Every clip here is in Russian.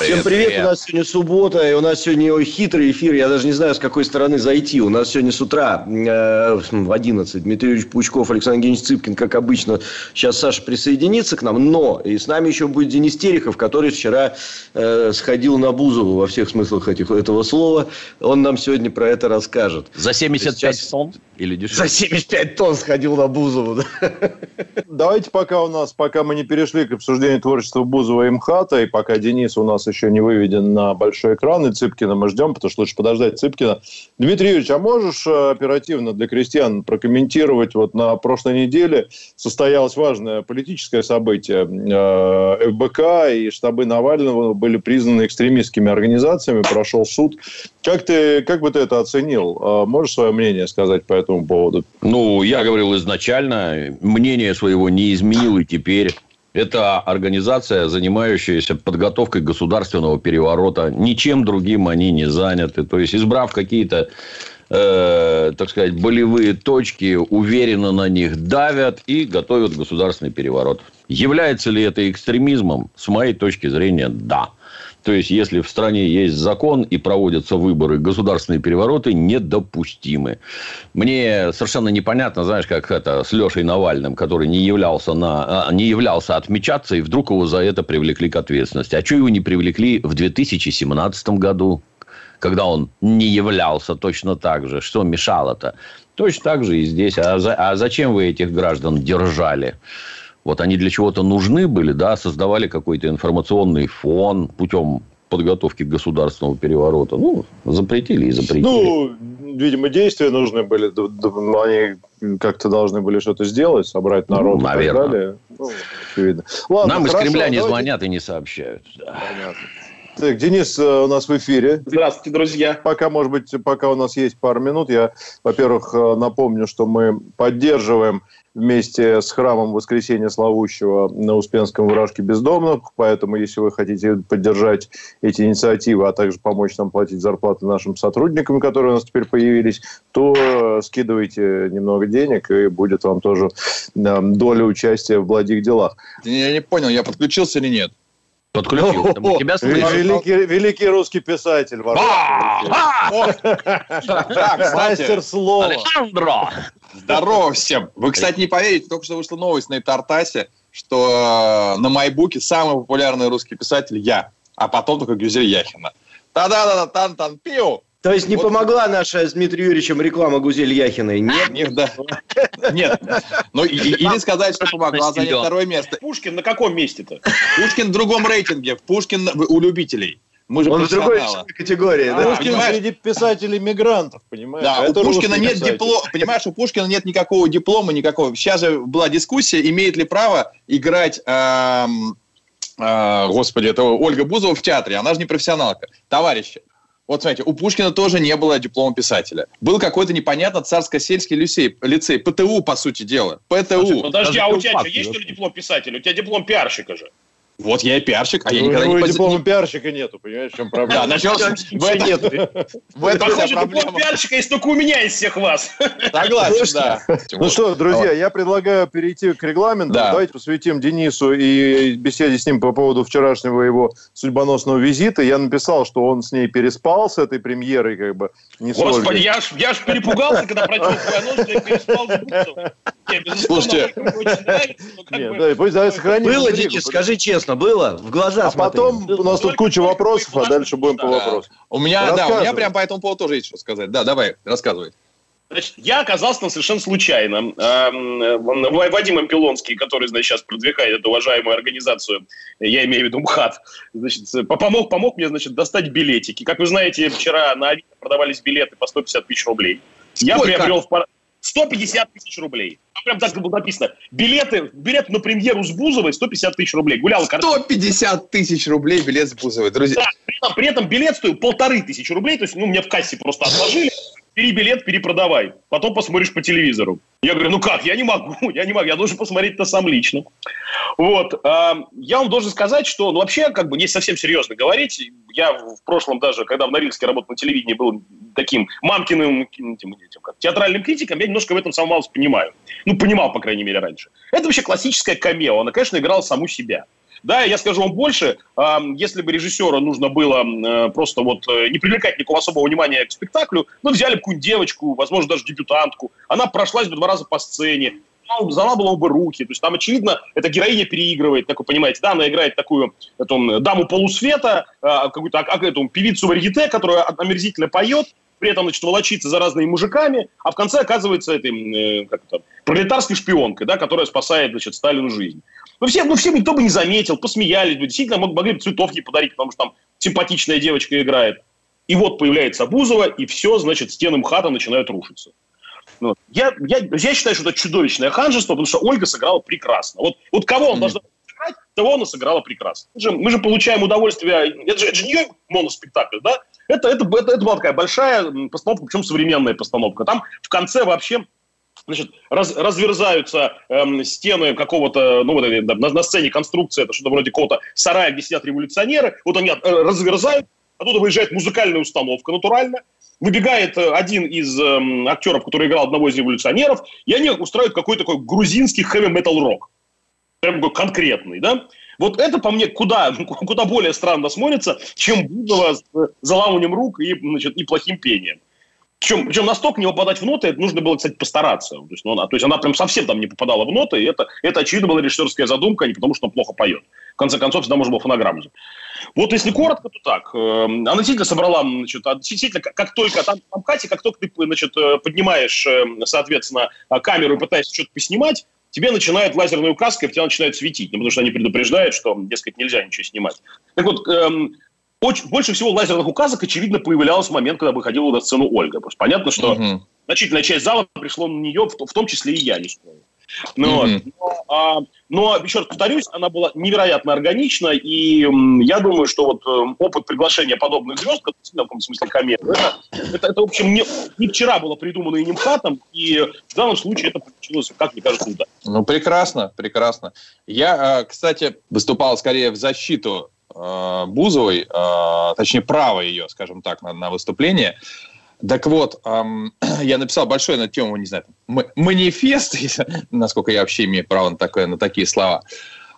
Всем привет. привет, у нас сегодня суббота, и у нас сегодня хитрый эфир, я даже не знаю, с какой стороны зайти. У нас сегодня с утра э, в 11 Дмитрий Юрьевич Пучков, Александр Евгеньевич Цыпкин, как обычно. Сейчас Саша присоединится к нам, но и с нами еще будет Денис Терехов, который вчера э, сходил на Бузову во всех смыслах этих, этого слова. Он нам сегодня про это расскажет. За 75 Сейчас... тонн или дешевле? За 75 тонн сходил на Бузову. Да. Давайте пока у нас, пока мы не перешли к обсуждению творчества Бузова и МХАТа, и пока Денис у нас еще не выведен на большой экран, и Цыпкина мы ждем, потому что лучше подождать Цыпкина. Дмитрий Юрьевич, а можешь э, оперативно для крестьян прокомментировать? Вот на прошлой неделе состоялось важное политическое событие. Э, ФБК и штабы Навального были признаны экстремистскими организациями, прошел суд. Как, ты, как бы ты это оценил? Э, можешь свое мнение сказать по этому поводу? Ну, я говорил изначально, мнение своего не изменил и теперь. Это организация, занимающаяся подготовкой государственного переворота. Ничем другим они не заняты. То есть, избрав какие-то э, так сказать, болевые точки, уверенно на них давят и готовят государственный переворот. Является ли это экстремизмом? С моей точки зрения, да. То есть, если в стране есть закон и проводятся выборы, государственные перевороты недопустимы. Мне совершенно непонятно, знаешь, как это с Лешей Навальным, который не являлся, на, а, не являлся отмечаться, и вдруг его за это привлекли к ответственности. А что его не привлекли в 2017 году? когда он не являлся точно так же. Что мешало-то? Точно так же и здесь. А, за, а зачем вы этих граждан держали? Вот они для чего-то нужны были, да, создавали какой-то информационный фон путем подготовки к государственному переворота. Ну, запретили и запретили. Ну, видимо, действия нужны были. Они как-то должны были что-то сделать, собрать народ ну, наверное. и так далее. Ну, очевидно. Ладно, Нам из Кремля не давайте... звонят и не сообщают. Понятно. Так, Денис э, у нас в эфире. Здравствуйте, друзья. Пока, может быть, пока у нас есть пару минут, я, во-первых, э, напомню, что мы поддерживаем вместе с храмом Воскресения Славущего на Успенском вражке бездомных. Поэтому, если вы хотите поддержать эти инициативы, а также помочь нам платить зарплаты нашим сотрудникам, которые у нас теперь появились, то скидывайте немного денег, и будет вам тоже доля участия в благих делах. Я не понял, я подключился или нет? Подключил. Тебя Великий, великий русский писатель. Мастер слова. Александро. Здорово всем. Вы, кстати, не поверите, только что вышла новость на Тартасе, что э, на Майбуке самый популярный русский писатель я, а потом только Гюзель Яхина. Та-да-да-тан-тан-пиу. То есть не вот. помогла наша с Дмитрием Юрьевичем реклама Гузель Яхиной? Нет? Нет, да. Нет. Ну, или сказать, что помогла занять второе место. Пушкин на каком месте-то? Пушкин в другом рейтинге. Пушкин у любителей. Мы же Он в другой категории. А, да? Пушкин понимаешь? среди писателей-мигрантов, понимаешь? Да, Это у Пушкина нет диплома, понимаешь, у Пушкина нет никакого диплома, никакого. Сейчас же была дискуссия, имеет ли право играть, эм, э, господи, это Ольга Бузова в театре, она же не профессионалка. Товарищи, вот смотрите, у Пушкина тоже не было диплома писателя. Был какой-то непонятно царско-сельский лицей, лицей, ПТУ, по сути дела. ПТУ. Подожди, а у тебя что, есть что ли диплом писателя? У тебя диплом пиарщика же. Вот я и пиарщик, а я ну, никогда не... У диплома пиарщика нету, понимаешь, в чем проблема? Да, начал... В нет. В этом Похоже, диплом пиарщика есть только у меня из всех вас. Согласен, да. Ну что, друзья, я предлагаю перейти к регламенту. Давайте посвятим Денису и беседе с ним по поводу вчерашнего его судьбоносного визита. Я написал, что он с ней переспал, с этой премьерой, как бы, не Господи, я ж, я ж перепугался, когда прочел я переспал с Слушайте, Было, Денис, скажи честно, было? В глаза А потом у нас тут куча вопросов, а дальше будем по вопросу. У меня, да, у меня прям по этому поводу тоже есть что сказать. Да, давай, рассказывай. Значит, я оказался там совершенно случайно. Эм, Вадим Пилонский, который, значит, сейчас продвигает эту уважаемую организацию, я имею в виду МХАТ, значит, помог, помог мне, значит, достать билетики. Как вы знаете, вчера на Авито продавались билеты по 150 тысяч рублей. Сколько? Я приобрел в, 150 тысяч рублей. Там прям так было написано. Билеты, билет на премьеру с Бузовой 150 тысяч рублей. Гулял 150 тысяч рублей билет с Бузовой, друзья. Да, при этом, при этом билет стоил полторы тысячи рублей. То есть, ну, мне в кассе просто отложили. Бери билет, перепродавай. Потом посмотришь по телевизору. Я говорю, ну как, я не могу, я не могу, я должен посмотреть это сам лично. Вот. А, я вам должен сказать, что, ну, вообще, как бы, не совсем серьезно говорить, я в прошлом даже, когда в Норильске работал на телевидении, был таким мамкиным этим, этим, как, театральным критиком, я немножко в этом самом малость понимаю. Ну, понимал, по крайней мере, раньше. Это вообще классическая камео. Она, конечно, играла саму себя. Да, я скажу вам больше, если бы режиссеру нужно было э, просто вот э, не привлекать никакого особого внимания к спектаклю, ну, взяли бы какую-нибудь девочку, возможно, даже дебютантку, она прошлась бы два раза по сцене, заламывала бы руки. То есть там, очевидно, эта героиня переигрывает, как вы понимаете. Да, она играет такую эту, даму полусвета, а, какую-то а, эту, певицу варьете, которая омерзительно поет, при этом, значит, волочится за разными мужиками, а в конце оказывается этой, э, как это, пролетарской шпионкой, да, которая спасает, значит, Сталину жизнь. Ну, все, ну, все никто бы не заметил, посмеялись бы, действительно могли бы цветов ей подарить, потому что там симпатичная девочка играет. И вот появляется Бузова, и все, значит, стены МХАТа начинают рушиться. Ну, я, я, я считаю, что это чудовищное ханжество, потому что Ольга сыграла прекрасно. Вот, вот кого он mm-hmm. должна сыграть, того она сыграла прекрасно. Мы же, мы же получаем удовольствие, это же, это же не ее моноспектакль, да? Это, это, это, это была такая большая постановка, причем современная постановка. Там в конце вообще значит, раз, разверзаются эм, стены какого-то, ну, вот, на, на сцене конструкция, это что-то вроде какого-то сарая, где сидят революционеры, вот они э, разверзают, оттуда выезжает музыкальная установка натурально, выбегает э, один из эм, актеров, который играл одного из революционеров, и они устраивают какой-то такой грузинский хэви-метал-рок. Прям такой конкретный, да? Вот это, по мне, куда, куда более странно смотрится, чем Бузова с заламыванием рук и, значит, и плохим пением. Причем, причем настолько не попадать в ноты, это нужно было, кстати, постараться. То есть, ну, она, то есть она прям совсем там не попадала в ноты, и это, это очевидно, была режиссерская задумка, а не потому, что он плохо поет. В конце концов, всегда можно было фонограмму. Вот если коротко, то так. Эм, она действительно собрала, значит, действительно, как только там, там Катя, как только ты, значит, э, поднимаешь, эм, соответственно, камеру и пытаешься что-то поснимать, тебе начинает лазерной указкой, в тебя начинает светить, ну, потому что они предупреждают, что, дескать, нельзя ничего снимать. Так вот, эм, очень, больше всего лазерных указок, очевидно, появлялось в момент, когда выходила на сцену Ольга. Потому что понятно, что угу. значительная часть зала пришло на нее, в, в том числе и я не. Ну, mm-hmm. но, а, но, еще раз повторюсь, она была невероятно органична, и м, я думаю, что вот э, опыт приглашения подобных звезд, в каком смысле комет, это, это, это, в общем, не, не вчера было придумано и Нимхатом, и в данном случае это получилось, как мне кажется, удачно. Ну, прекрасно, прекрасно. Я, э, кстати, выступал скорее в защиту э, Бузовой, э, точнее, право ее, скажем так, на, на выступление. Так вот, эм, я написал большой на тему, не знаю, манифест, насколько я вообще имею право на, такое, на такие слова.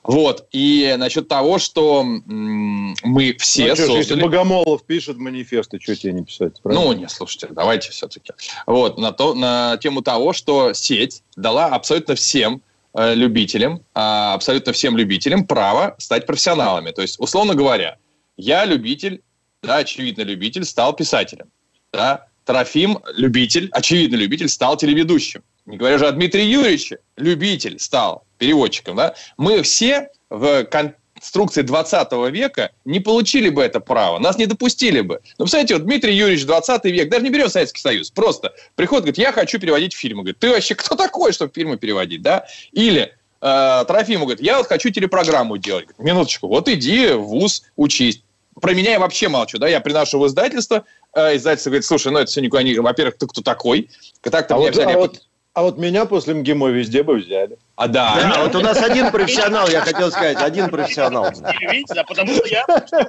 Вот, и насчет того, что м, мы все ну, создали... Если Богомолов пишет манифесты, что тебе не писать? Правильно? Ну, не, слушайте, давайте все-таки. Вот, на, то, на тему того, что сеть дала абсолютно всем Э, любителям, а, абсолютно всем любителям право стать профессионалами. То есть, условно говоря, я любитель, да, очевидно любитель, стал писателем. Да? Трофим, любитель, очевидно любитель, стал телеведущим. Не говоря же о Дмитрии Юрьевиче, любитель стал переводчиком. Да? Мы все в кон- конструкции 20 века не получили бы это право, нас не допустили бы. Ну, представляете, вот Дмитрий Юрьевич 20 век, даже не берем Советский Союз, просто приходит, говорит, я хочу переводить фильмы. Говорит, ты вообще кто такой, чтобы фильмы переводить, да? Или э, Трофиму говорит, я вот хочу телепрограмму делать. Говорит, Минуточку, вот иди в ВУЗ учись. Про меня я вообще молчу, да, я приношу в издательство, э, издательство говорит, слушай, ну это все никуда не... Во-первых, ты кто такой? Так-то а меня вот, взяли... А вот а вот меня после МГИМО везде бы взяли. А да. да вот у нас один профессионал, я хотел сказать, один профессионал. Видите, а потому что я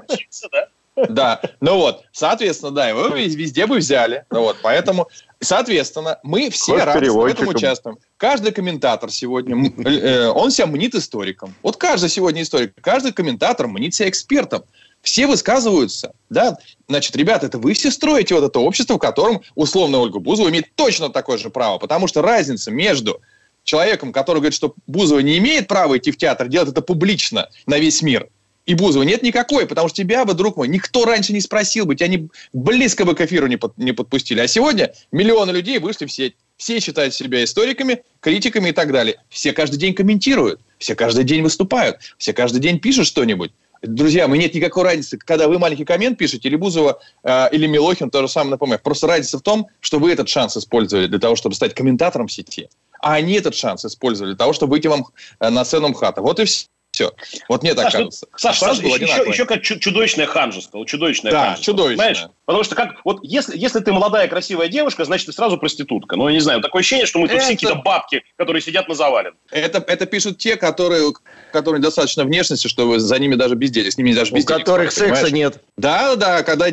учился, да? Да, ну вот, соответственно, да, его везде бы взяли. Ну вот, поэтому, соответственно, мы все рады в этом участвуем. Каждый комментатор сегодня, э, он себя мнит историком. Вот каждый сегодня историк, каждый комментатор мнит себя экспертом все высказываются, да, значит, ребята, это вы все строите вот это общество, в котором, условно, Ольга Бузова имеет точно такое же право, потому что разница между человеком, который говорит, что Бузова не имеет права идти в театр, делать это публично на весь мир, и Бузова нет никакой, потому что тебя бы, друг мой, никто раньше не спросил бы, тебя не, близко бы к эфиру не, под, не подпустили. А сегодня миллионы людей вышли в сеть. Все считают себя историками, критиками и так далее. Все каждый день комментируют, все каждый день выступают, все каждый день пишут что-нибудь. Друзья, мы нет никакой разницы, когда вы маленький коммент пишете, или Бузова, э, или Милохин, то же самое напоминаю. Просто разница в том, что вы этот шанс использовали для того, чтобы стать комментатором сети, а они этот шанс использовали для того, чтобы выйти вам э, на сцену МХАТа. Вот и все. Все. Вот мне так Саш, ну, кажется. Саш, Саш еще, еще, еще как чудовищное ханжество. Чудовищное да, ханжество. чудовищное. Понимаешь? Потому что как, вот если, если ты молодая красивая девушка, значит, ты сразу проститутка. Ну, я не знаю, такое ощущение, что мы тут Это- все какие-то бабки, которые сидят на завален. Это, это пишут те, которые, которые достаточно внешности, что за ними даже без денег, с ними даже У без денег. которых спать, секса понимаешь? нет. Да, да, когда,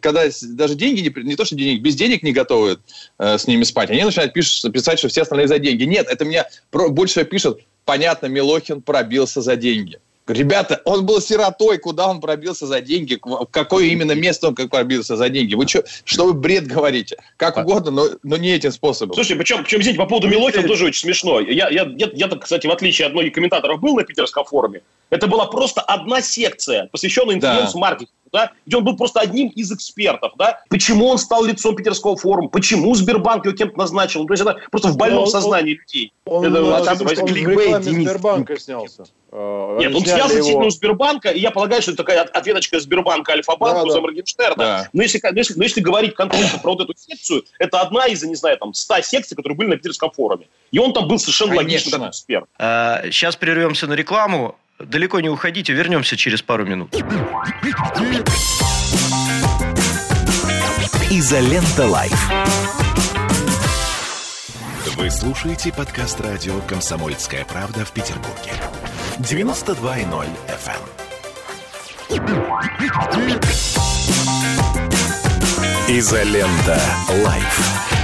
когда даже деньги, не, не то, что денег, без денег не готовы э, с ними спать, они начинают пишут, писать, что все остальные за деньги. Нет, это меня про- больше всего пишут, понятно, Милохин пробился за деньги. Ребята, он был сиротой, куда он пробился за деньги, в какое именно место он как пробился за деньги. Вы что, что вы бред говорите? Как угодно, но, но не этим способом. Слушай, причем, причем извините, по поводу Милохина тоже очень смешно. Я, я, я, я, кстати, в отличие от многих комментаторов, был на питерском форуме. Это была просто одна секция, посвященная инфлюенс-маркетингу. Да, где он был просто одним из экспертов, да, почему он стал лицом питерского форума, почему Сбербанк его кем-то назначил, ну, то есть это просто в больном Ну, он- сознании людей. Он, Это он, вот там, возьми. он в рекламе Денис. Сбербанка снялся. Э, Нет, он снялся его- действительно у Сбербанка, и я полагаю, что это такая от- ответочка Сбербанка Альфа-банку Да, за да. Моргенштерна. Да. Но, если, но, если, но если говорить конкретно про вот эту секцию, это одна из, не знаю, там, ста секций, которые были на питерском форуме. И он там был совершенно Конечно. как эксперт. Сейчас прервемся на рекламу. Далеко не уходите, вернемся через пару минут. Изолента Live. Вы слушаете подкаст радио «Комсомольская правда» в Петербурге. 92.0 FM. Изолента Live.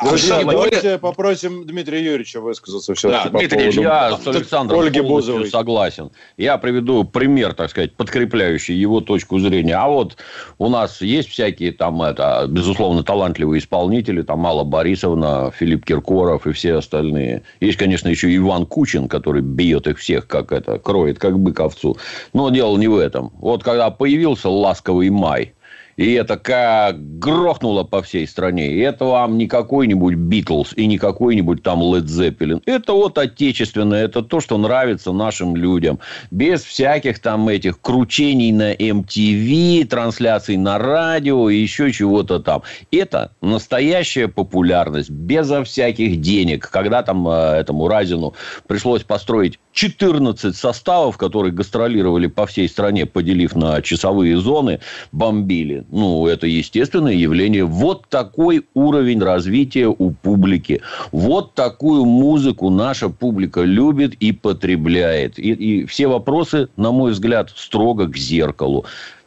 Друзья, А говорят- давайте попросим Дмитрия Юрьевича высказаться все-таки Да, по Дмитрий поводу Я с Александром Ольги полностью Бузовой. согласен. Я приведу пример, так сказать, подкрепляющий его точку зрения. А вот у нас есть всякие там, это, безусловно, талантливые исполнители, там Алла Борисовна, Филипп Киркоров и все остальные. Есть, конечно, еще Иван Кучин, который бьет их всех, как это, кроет, как бык овцу. Но дело не в этом. Вот когда появился «Ласковый май», и это как грохнуло по всей стране. И это вам не какой-нибудь Битлз и не какой-нибудь там Led Zeppelin. Это вот отечественное. Это то, что нравится нашим людям. Без всяких там этих кручений на MTV, трансляций на радио и еще чего-то там. Это настоящая популярность. Безо всяких денег. Когда там э, этому Разину пришлось построить 14 составов, которые гастролировали по всей стране, поделив на часовые зоны, бомбили. Ну, это естественное явление. Вот такой уровень развития у публики. Вот такую музыку наша публика любит и потребляет. И, и все вопросы, на мой взгляд, строго к зеркалу.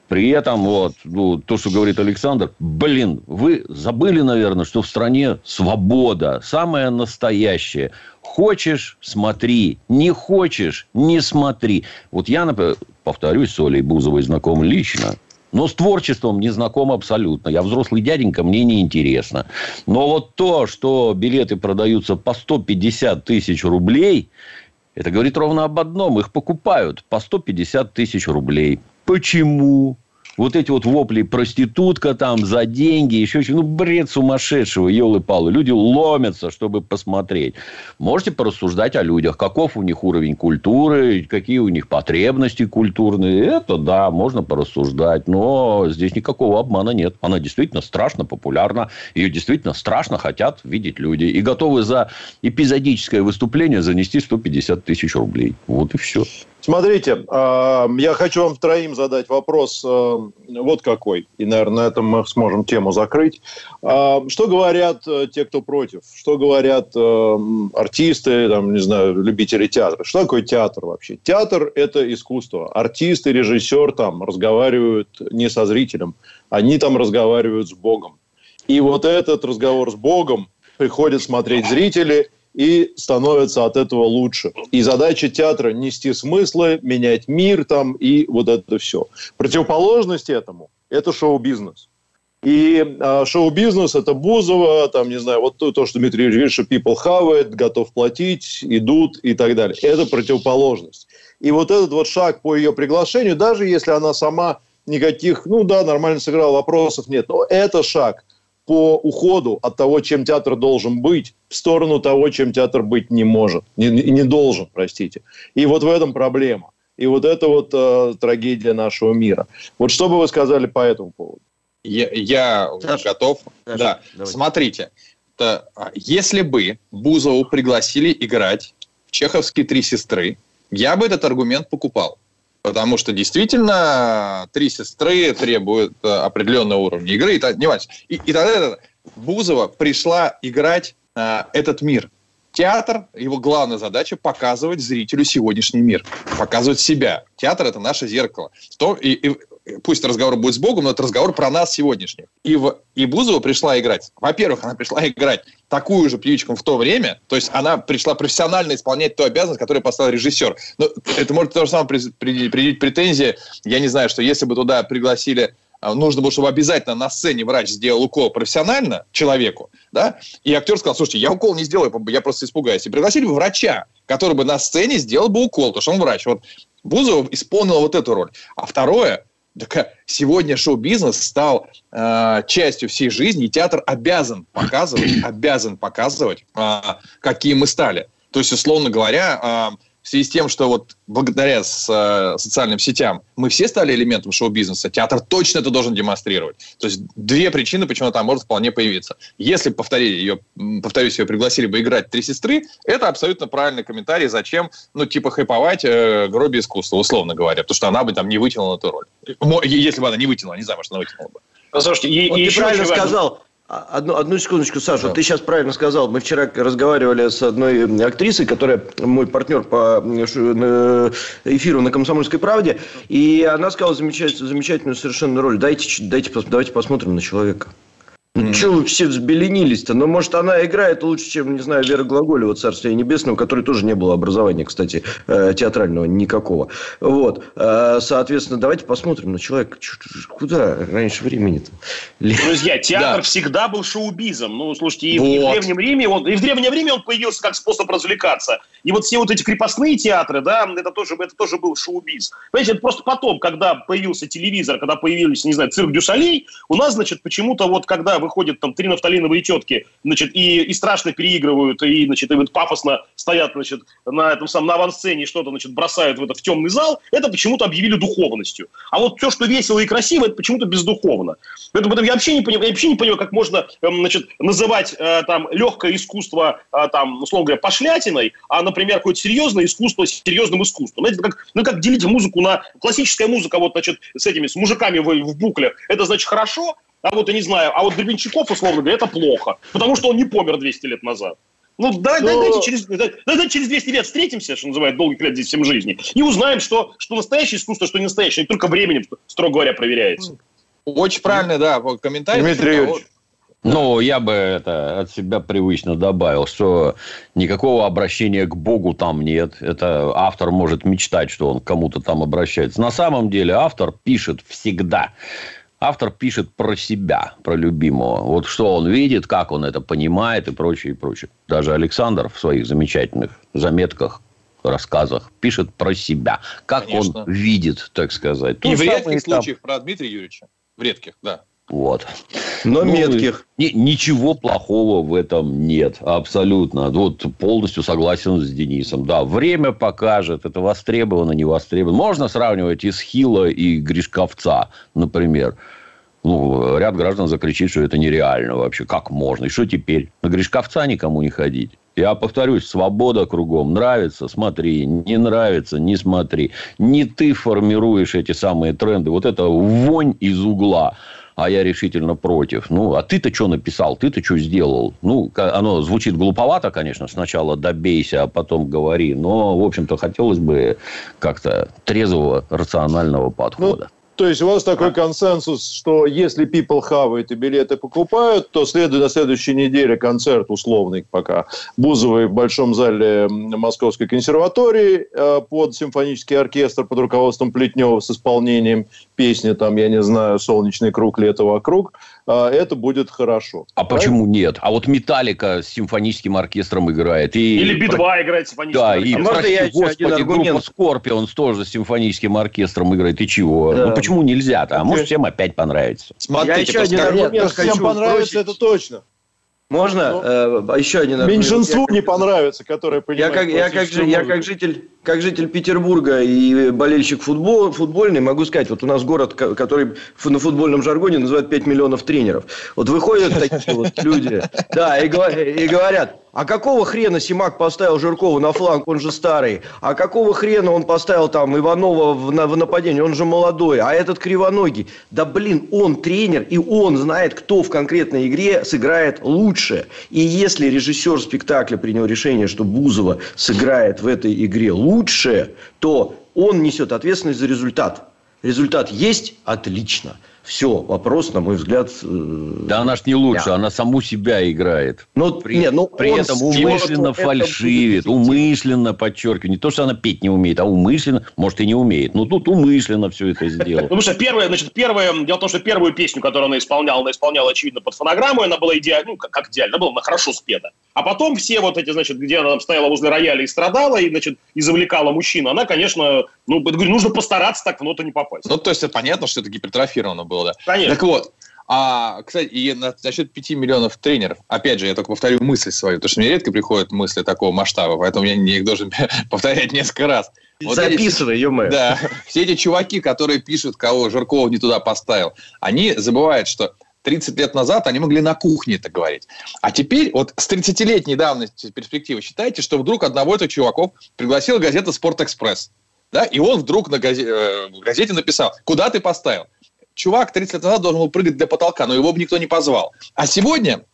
При этом, вот, ну, то, что говорит Александр, блин, вы забыли, наверное, что в стране свобода, самая настоящая. Хочешь – смотри, не хочешь – не смотри. Вот я, например, повторюсь, с Олей Бузовой знаком лично. Но с творчеством не знаком абсолютно. Я взрослый дяденька, мне не интересно. Но вот то, что билеты продаются по 150 тысяч рублей, это говорит ровно об одном. Их покупают по 150 тысяч рублей. Почему? Вот эти вот вопли проститутка там за деньги, еще что Ну, бред сумасшедшего, елы-палы. Люди ломятся, чтобы посмотреть. Можете порассуждать о людях. Каков у них уровень культуры, какие у них потребности культурные. Это да, можно порассуждать. Но здесь никакого обмана нет. Она действительно страшно популярна. Ее действительно страшно хотят видеть люди. И готовы за эпизодическое выступление занести 150 тысяч рублей. Вот и все. Смотрите, э, я хочу вам троим задать вопрос э, вот какой. И, наверное, на этом мы сможем тему закрыть. Э, Что говорят э, те, кто против? Что говорят э, артисты, там, не знаю, любители театра? Что такое театр вообще? Театр – это искусство. Артист и режиссер там разговаривают не со зрителем, они там разговаривают с Богом. И вот этот разговор с Богом приходят смотреть зрители – и становится от этого лучше. И задача театра – нести смыслы, менять мир там и вот это все. Противоположность этому – это шоу-бизнес. И э, шоу-бизнес – это Бузова, там, не знаю, вот то, то что Дмитрий Юрьевич что people have it, готов платить, идут и так далее. Это противоположность. И вот этот вот шаг по ее приглашению, даже если она сама никаких, ну да, нормально сыграла, вопросов нет, но это шаг по уходу от того, чем театр должен быть, в сторону того, чем театр быть не может, не, не должен, простите. И вот в этом проблема. и вот это вот э, трагедия нашего мира. Вот что бы вы сказали по этому поводу? Я, я Саша, готов. Саша, да. Давайте. Смотрите, то, а, если бы Бузову пригласили играть в чеховские «Три сестры», я бы этот аргумент покупал. Потому что действительно три сестры требуют э, определенного уровня игры. И, не важно. И, и тогда Бузова пришла играть э, этот мир. Театр, его главная задача показывать зрителю сегодняшний мир, показывать себя. Театр это наше зеркало. То, и, и пусть разговор будет с Богом, но это разговор про нас сегодняшних. И, в, и Бузова пришла играть. Во-первых, она пришла играть такую же птичку в то время, то есть она пришла профессионально исполнять ту обязанность, которую поставил режиссер. Но это может то же самое предъявить претензии. Я не знаю, что если бы туда пригласили а, нужно было, чтобы обязательно на сцене врач сделал укол профессионально человеку, да, и актер сказал, слушайте, я укол не сделаю, я просто испугаюсь. И пригласили бы врача, который бы на сцене сделал бы укол, потому что он врач. Вот Бузова исполнила вот эту роль. А второе, так а сегодня шоу-бизнес стал э, частью всей жизни, и театр обязан показывать, обязан показывать, э, какие мы стали. То есть, условно говоря, э, в связи с тем, что вот благодаря с, э, социальным сетям мы все стали элементом шоу-бизнеса, театр точно это должен демонстрировать. То есть две причины, почему там может вполне появиться. Если, повторили ее, повторюсь, ее пригласили бы играть «Три сестры», это абсолютно правильный комментарий, зачем, ну, типа, хайповать э, гроби искусства, условно говоря, потому что она бы там не вытянула эту роль. Если бы она не вытянула, не знаю, может, она вытянула бы. Слушайте, и, вот и ты правильно сказал, одну, одну секундочку, Саша, да. ты сейчас правильно сказал. Мы вчера разговаривали с одной актрисой, которая мой партнер по эфиру на «Комсомольской правде», и она сказала замечательную, замечательную совершенно роль. Дайте, дайте, давайте посмотрим на человека. Ну, mm. что вы все взбеленились-то? Ну, может, она играет лучше, чем, не знаю, Вера Глаголева, Царствие Небесное, у которой тоже не было образования, кстати, э, театрального никакого. Вот. Э, соответственно, давайте посмотрим на человека. Куда раньше времени-то? Друзья, театр да. всегда был шоу-бизом. Ну, слушайте, и, вот. и в Древнем Риме, он, и в Древнем Риме он появился как способ развлекаться. И вот все вот эти крепостные театры, да, это тоже, это тоже был шоу-биз. Понимаете, это просто потом, когда появился телевизор, когда появились, не знаю, цирк Дюшалей, у нас, значит, почему-то вот когда выходят там три нафталиновые тетки, значит, и, и страшно переигрывают, и, значит, и вот пафосно стоят, значит, на этом самом, на авансцене что-то, значит, бросают в, это, в темный зал, это почему-то объявили духовностью. А вот все, что весело и красиво, это почему-то бездуховно. Поэтому я вообще не понимаю, я вообще не понимаю, как можно, эм, значит, называть э, там легкое искусство, э, там, условно говоря, пошлятиной, а, например, какое-то серьезное искусство серьезным искусством. Знаете, как, ну, как делить музыку на... Классическая музыка, вот, значит, с этими, с мужиками в, в буклях, это, значит, хорошо, а вот, я не знаю, а вот Гребенщиков, условно говоря, это плохо, потому что он не помер 200 лет назад. Ну, давай, Но... дайте, через, дайте через 200 лет встретимся, что называют, долгих лет здесь всем жизни, и узнаем, что, что настоящее искусство, что не настоящее, и только временем, строго говоря, проверяется. Очень правильный, да, комментарий. Дмитрий Юрьевич. Ну, я бы это от себя привычно добавил, что никакого обращения к Богу там нет. Это автор может мечтать, что он кому-то там обращается. На самом деле автор пишет всегда автор пишет про себя, про любимого. Вот что он видит, как он это понимает и прочее, и прочее. Даже Александр в своих замечательных заметках рассказах пишет про себя, как Конечно. он видит, так сказать. И в редких случаях про Дмитрия Юрьевича. В редких, да. Вот. Но ну, метких. Ни, ничего плохого в этом нет. Абсолютно. Вот полностью согласен с Денисом. Да, время покажет. Это востребовано, не востребовано. Можно сравнивать Исхила и Гришковца, например. Ну, ряд граждан закричит, что это нереально вообще. Как можно? И что теперь? На Гришковца никому не ходить. Я повторюсь, свобода кругом. Нравится – смотри. Не нравится – не смотри. Не ты формируешь эти самые тренды. Вот это вонь из угла а я решительно против. Ну, а ты-то что написал? Ты-то что сделал? Ну, оно звучит глуповато, конечно. Сначала добейся, а потом говори. Но, в общем-то, хотелось бы как-то трезвого, рационального подхода. Ну, то есть у вас такой консенсус, что если people хавают и билеты покупают, то следует на следующей неделе концерт условный пока. Бузовой в Большом зале Московской консерватории э, под симфонический оркестр под руководством Плетнева с исполнением песни, там, я не знаю, «Солнечный круг, лето вокруг», а, это будет хорошо. А Правильно? почему нет? А вот Металлика с симфоническим оркестром играет. И... Или Би-2 играет с симфоническим да, оркестром. И, а прости, я господи, группа Scorpions тоже с симфоническим оркестром играет. И чего? Да. Ну, почему нельзя-то? А может, всем опять понравится. Смотрите, я еще один аргумент всем понравится, это точно. Можно? Ну, э, еще один Меньшинству я, не понравится, которое понимает... Я как, я как, я как житель как житель Петербурга и болельщик футбол, футбольный, могу сказать, вот у нас город, который на футбольном жаргоне называют 5 миллионов тренеров. Вот выходят такие вот люди, да, и говорят, а какого хрена Симак поставил Жиркова на фланг, он же старый? А какого хрена он поставил там Иванова в, на, в нападение, он же молодой? А этот кривоногий? Да блин, он тренер, и он знает, кто в конкретной игре сыграет лучше. И если режиссер спектакля принял решение, что Бузова сыграет в этой игре лучше, то он несет ответственность за результат. Результат есть – отлично. Все, вопрос, на мой взгляд... Э, да она ж не лучше, да. она саму себя играет. Но, при не, ну, при этом умышленно фальшивит, умышленно, подчеркиваю. Не то, что она петь не умеет, а умышленно, может, и не умеет. Но тут умышленно все это сделала. Ну, потому что первое, значит, первое, дело в том, что первую песню, которую она исполняла, она исполняла, очевидно, под фонограмму, она была идеально, ну, как, как идеально, она была хорошо спета. А потом все вот эти, значит, где она там стояла возле рояля и страдала, и, значит, и завлекала мужчину, она, конечно, ну, говорю, нужно постараться так в ноту не попасть. Ну, то есть, понятно, что это гипертрофировано было, да? Конечно. Так вот, а, кстати, и на, насчет 5 миллионов тренеров, опять же, я только повторю мысль свою, потому что мне редко приходят мысли такого масштаба, поэтому я их должен повторять несколько раз. Вот Записывай, ё Да. Все эти чуваки, которые пишут, кого Жиркова не туда поставил, они забывают, что 30 лет назад они могли на кухне это говорить. А теперь, вот с 30-летней давности перспективы, считайте, что вдруг одного из чуваков пригласила газета «Спортэкспресс». Да, и он вдруг на газете, э, газете написал, куда ты поставил? Чувак 30 лет назад должен был прыгать для потолка, но его бы никто не позвал. А сегодня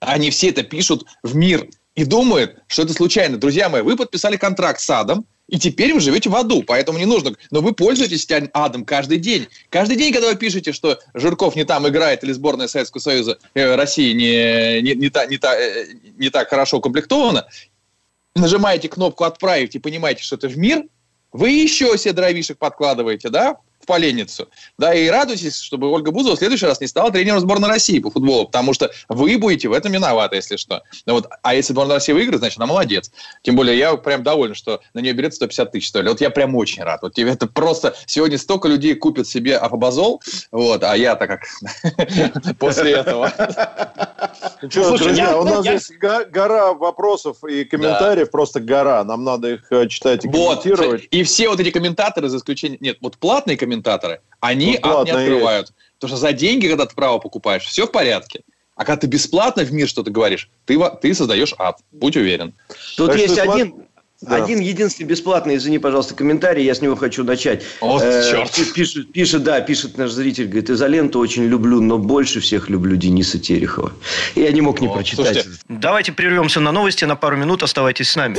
они все это пишут в мир и думают, что это случайно. Друзья мои, вы подписали контракт с Адом, и теперь вы живете в аду, поэтому не нужно. Но вы пользуетесь адом каждый день. Каждый день, когда вы пишете, что Жирков не там играет или сборная Советского Союза э, России не, не, не, та, не, та, э, не так хорошо укомплектована, нажимаете кнопку «Отправить» и понимаете, что это в мир, вы еще себе дровишек подкладываете, да? Поленницу. Да, и радуйтесь, чтобы Ольга Бузова в следующий раз не стала тренером сборной России по футболу, потому что вы будете в этом виноваты, если что. Ну, вот, а если сборная России выиграет, значит, она молодец. Тем более, я прям доволен, что на нее берет 150 тысяч, что ли. Вот я прям очень рад. Вот тебе это просто... Сегодня столько людей купят себе афобазол, вот, а я-то как после этого. Что, друзья, у нас здесь гора вопросов и комментариев, просто гора. Нам надо их э, читать и комментировать. И все вот эти комментаторы, за исключением... Нет, вот платные комментаторы, комментаторы, они ну, ад не открывают. Есть. Потому что за деньги, когда ты право покупаешь, все в порядке. А когда ты бесплатно в мир что-то говоришь, ты, ты создаешь ад. Будь уверен. Тут так есть один, да. Один единственный бесплатный, извини, пожалуйста, комментарий, я с него хочу начать. О, э, черт. Пишет, пишет, да, пишет наш зритель, говорит, изоленту очень люблю, но больше всех люблю Дениса Терехова. Я не мог не О, прочитать. Слушайте. Давайте прервемся на новости на пару минут, оставайтесь с нами.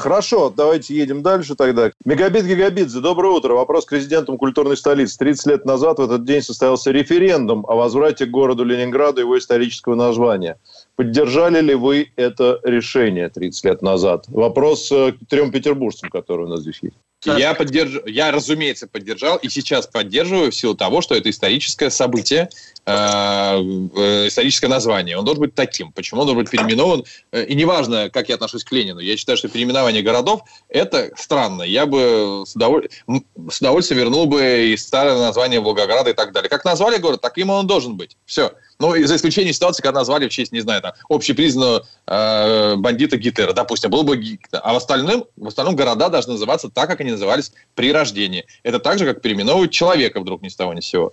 Хорошо, давайте едем дальше тогда. Мегабит Гигабидзе, доброе утро. Вопрос к резидентам культурной столицы. 30 лет назад в этот день состоялся референдум о возврате к городу Ленинграду его исторического названия. Поддержали ли вы это решение 30 лет назад? Вопрос э, к трем петербуржцам, которые у нас здесь есть. Я, поддерж... я, разумеется, поддержал и сейчас поддерживаю в силу того, что это историческое событие, историческое название. Он должен быть таким. Почему он должен быть переименован? Э, и неважно, как я отношусь к Ленину. Я считаю, что переименование городов – это странно. Я бы с, удоволь... с удовольствием вернул бы и старое название Волгограда и так далее. Как назвали город, таким он должен быть. Все. Ну, за исключением ситуации, когда назвали в честь, не знаю, там, общепризнанного э, бандита Гитлера, допустим, был бы Гитлер. А в остальном, в остальном города должны называться так, как они назывались при рождении. Это так же, как переименовывать человека вдруг ни с того ни с сего.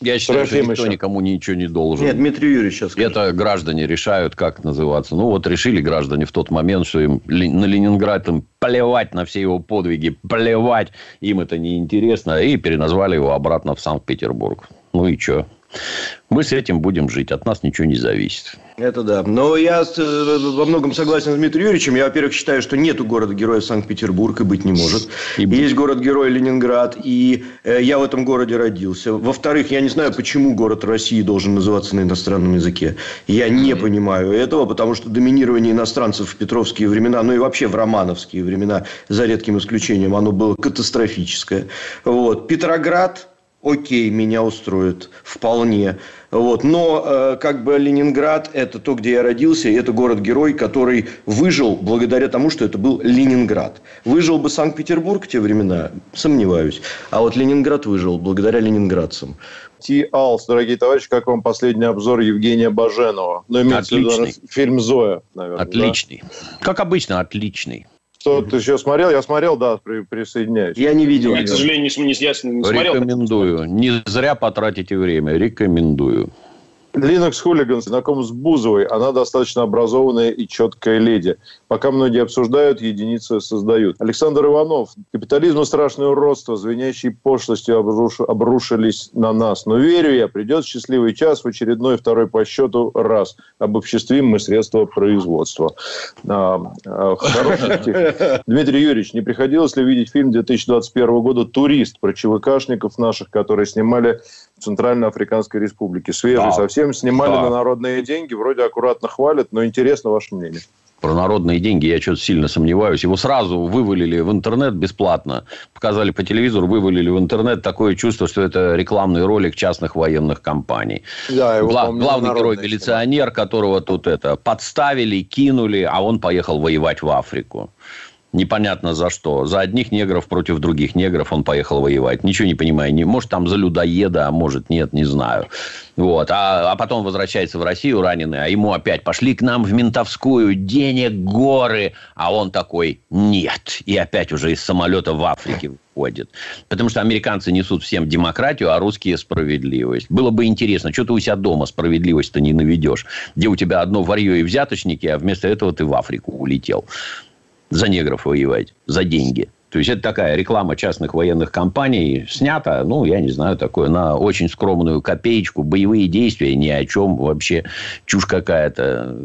Я считаю, что никто еще. никому ничего не должен. Нет, Дмитрий Юрьевич сейчас скажет. Это граждане решают, как называться. Ну, вот решили граждане в тот момент, что им на Ленинград им плевать на все его подвиги, плевать, им это неинтересно, и переназвали его обратно в Санкт-Петербург. Ну и что? Мы с этим будем жить. От нас ничего не зависит. Это да. Но я э, во многом согласен с Дмитрием Юрьевичем. Я, во-первых, считаю, что нету города-героя Санкт-Петербург и быть не может. И Есть город-герой Ленинград, и э, я в этом городе родился. Во-вторых, я не знаю, почему город России должен называться на иностранном языке. Я не понимаю этого, потому что доминирование иностранцев в петровские времена, ну и вообще в романовские времена, за редким исключением, оно было катастрофическое. Вот. Петроград окей, меня устроит вполне. Вот. Но э, как бы Ленинград – это то, где я родился, и это город-герой, который выжил благодаря тому, что это был Ленинград. Выжил бы Санкт-Петербург в те времена? Сомневаюсь. А вот Ленинград выжил благодаря ленинградцам. Ти Алс, дорогие товарищи, как вам последний обзор Евгения Баженова? Ну, имеется отличный. в виду фильм «Зоя», наверное. Отличный. Да? Как обычно, отличный. Что, ты еще смотрел? Я смотрел, да, при, присоединяюсь. Я не видел. Я, к сожалению, не, не, не, не смотрел. Рекомендую. Не зря потратите время. Рекомендую. Linux Хулиган знаком с Бузовой. Она достаточно образованная и четкая леди. Пока многие обсуждают, единицы создают. Александр Иванов. Капитализм и страшное уродство, звенящие пошлостью обруш... обрушились на нас. Но верю я, придет счастливый час в очередной второй по счету раз. Обобществим мы средства производства. А, а, Дмитрий Юрьевич, не приходилось ли видеть фильм 2021 года «Турист» про ЧВКшников наших, которые снимали в Центральноафриканской Республике? Свежий совсем совсем снимали да. на народные деньги, вроде аккуратно хвалят, но интересно ваше мнение. Про народные деньги я что-то сильно сомневаюсь. Его сразу вывалили в интернет бесплатно. Показали по телевизору, вывалили в интернет. Такое чувство, что это рекламный ролик частных военных компаний. Да, его, Гла- главный герой милиционер, которого тут это подставили, кинули, а он поехал воевать в Африку. Непонятно за что. За одних негров против других негров он поехал воевать. Ничего не понимаю. Не, может, там за людоеда, а может, нет, не знаю. Вот. А, а потом возвращается в Россию раненый, а ему опять пошли к нам в ментовскую, денег горы. А он такой, нет. И опять уже из самолета в Африке выходит. Потому что американцы несут всем демократию, а русские справедливость. Было бы интересно, что ты у себя дома справедливость-то не наведешь. Где у тебя одно варье и взяточники, а вместо этого ты в Африку улетел за негров воевать, за деньги. То есть, это такая реклама частных военных компаний снята, ну, я не знаю, такое, на очень скромную копеечку. Боевые действия ни о чем вообще. Чушь какая-то.